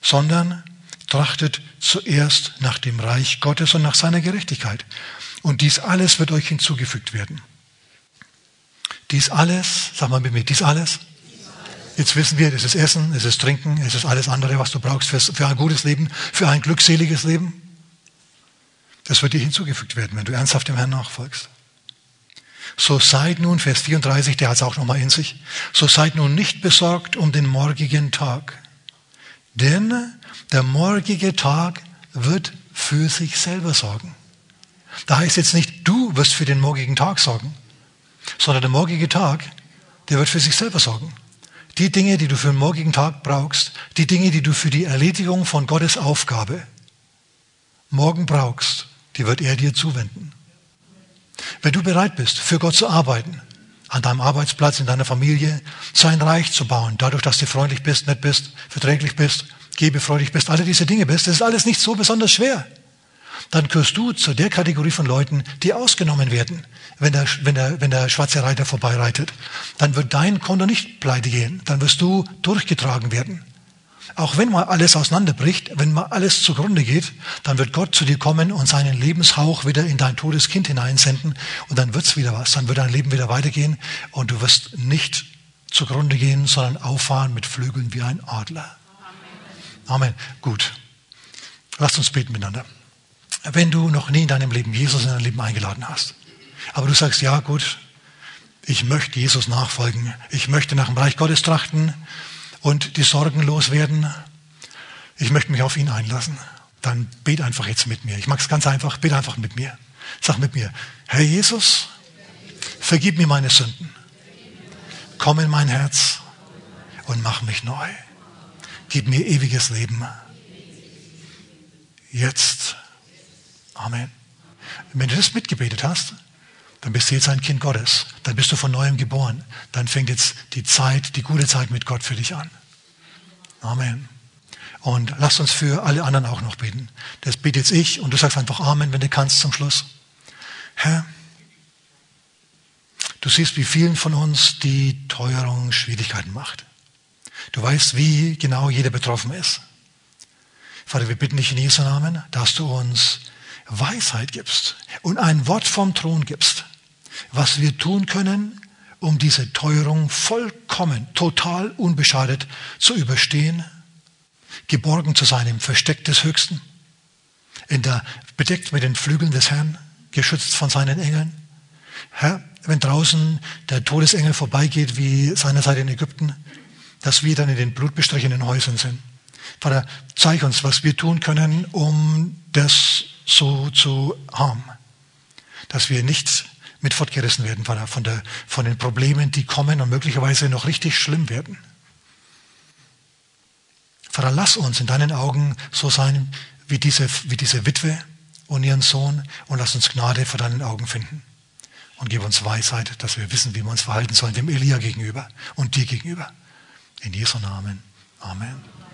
Speaker 1: sondern Trachtet zuerst nach dem Reich Gottes und nach seiner Gerechtigkeit. Und dies alles wird euch hinzugefügt werden. Dies alles, sag mal mit mir, dies alles. Jetzt wissen wir, es ist Essen, es ist Trinken, es ist alles andere, was du brauchst für, für ein gutes Leben, für ein glückseliges Leben. Das wird dir hinzugefügt werden, wenn du ernsthaft dem Herrn nachfolgst. So seid nun, Vers 34, der hat es auch nochmal in sich, so seid nun nicht besorgt um den morgigen Tag. Denn der morgige Tag wird für sich selber sorgen. Da heißt jetzt nicht, du wirst für den morgigen Tag sorgen, sondern der morgige Tag, der wird für sich selber sorgen. Die Dinge, die du für den morgigen Tag brauchst, die Dinge, die du für die Erledigung von Gottes Aufgabe morgen brauchst, die wird er dir zuwenden. Wenn du bereit bist, für Gott zu arbeiten, an deinem Arbeitsplatz, in deiner Familie, sein Reich zu bauen, dadurch, dass du freundlich bist, nett bist, verträglich bist, gebefreudig bist, alle diese Dinge bist, das ist alles nicht so besonders schwer. Dann gehörst du zu der Kategorie von Leuten, die ausgenommen werden, wenn der, wenn der, wenn der schwarze Reiter vorbeireitet. Dann wird dein Konto nicht pleite gehen, dann wirst du durchgetragen werden. Auch wenn mal alles auseinanderbricht, wenn mal alles zugrunde geht, dann wird Gott zu dir kommen und seinen Lebenshauch wieder in dein totes Kind hineinsenden und dann wird's wieder was, dann wird dein Leben wieder weitergehen und du wirst nicht zugrunde gehen, sondern auffahren mit Flügeln wie ein Adler. Amen. Amen. Gut. Lasst uns beten miteinander. Wenn du noch nie in deinem Leben Jesus in dein Leben eingeladen hast, aber du sagst, ja gut, ich möchte Jesus nachfolgen, ich möchte nach dem Reich Gottes trachten und die Sorgen loswerden, ich möchte mich auf ihn einlassen, dann bet einfach jetzt mit mir. Ich mag es ganz einfach, bet einfach mit mir. Sag mit mir, Herr Jesus, vergib mir meine Sünden, komm in mein Herz und mach mich neu. Gib mir ewiges Leben. Jetzt. Amen. Wenn du das mitgebetet hast, dann bist du jetzt ein Kind Gottes. Dann bist du von neuem geboren. Dann fängt jetzt die Zeit, die gute Zeit mit Gott für dich an. Amen. Und lass uns für alle anderen auch noch beten. Das bete jetzt ich und du sagst einfach Amen, wenn du kannst zum Schluss. Herr, du siehst, wie vielen von uns die Teuerung Schwierigkeiten macht. Du weißt, wie genau jeder betroffen ist. Vater, wir bitten dich in Jesu Namen, dass du uns Weisheit gibst und ein Wort vom Thron gibst, was wir tun können, um diese Teuerung vollkommen, total unbeschadet zu überstehen, geborgen zu sein im Versteck des Höchsten, in der, bedeckt mit den Flügeln des Herrn, geschützt von seinen Engeln. Herr, wenn draußen der Todesengel vorbeigeht, wie seinerzeit in Ägypten, dass wir dann in den blutbestrichenen Häusern sind. Vater, zeig uns, was wir tun können, um das so zu haben, dass wir nicht mit fortgerissen werden von, der, von den Problemen, die kommen und möglicherweise noch richtig schlimm werden. Vater, lass uns in deinen Augen so sein wie diese, wie diese Witwe und ihren Sohn und lass uns Gnade vor deinen Augen finden. Und gib uns Weisheit, dass wir wissen, wie wir uns verhalten sollen, dem Elia gegenüber und dir gegenüber. In Jesu Namen. Amen.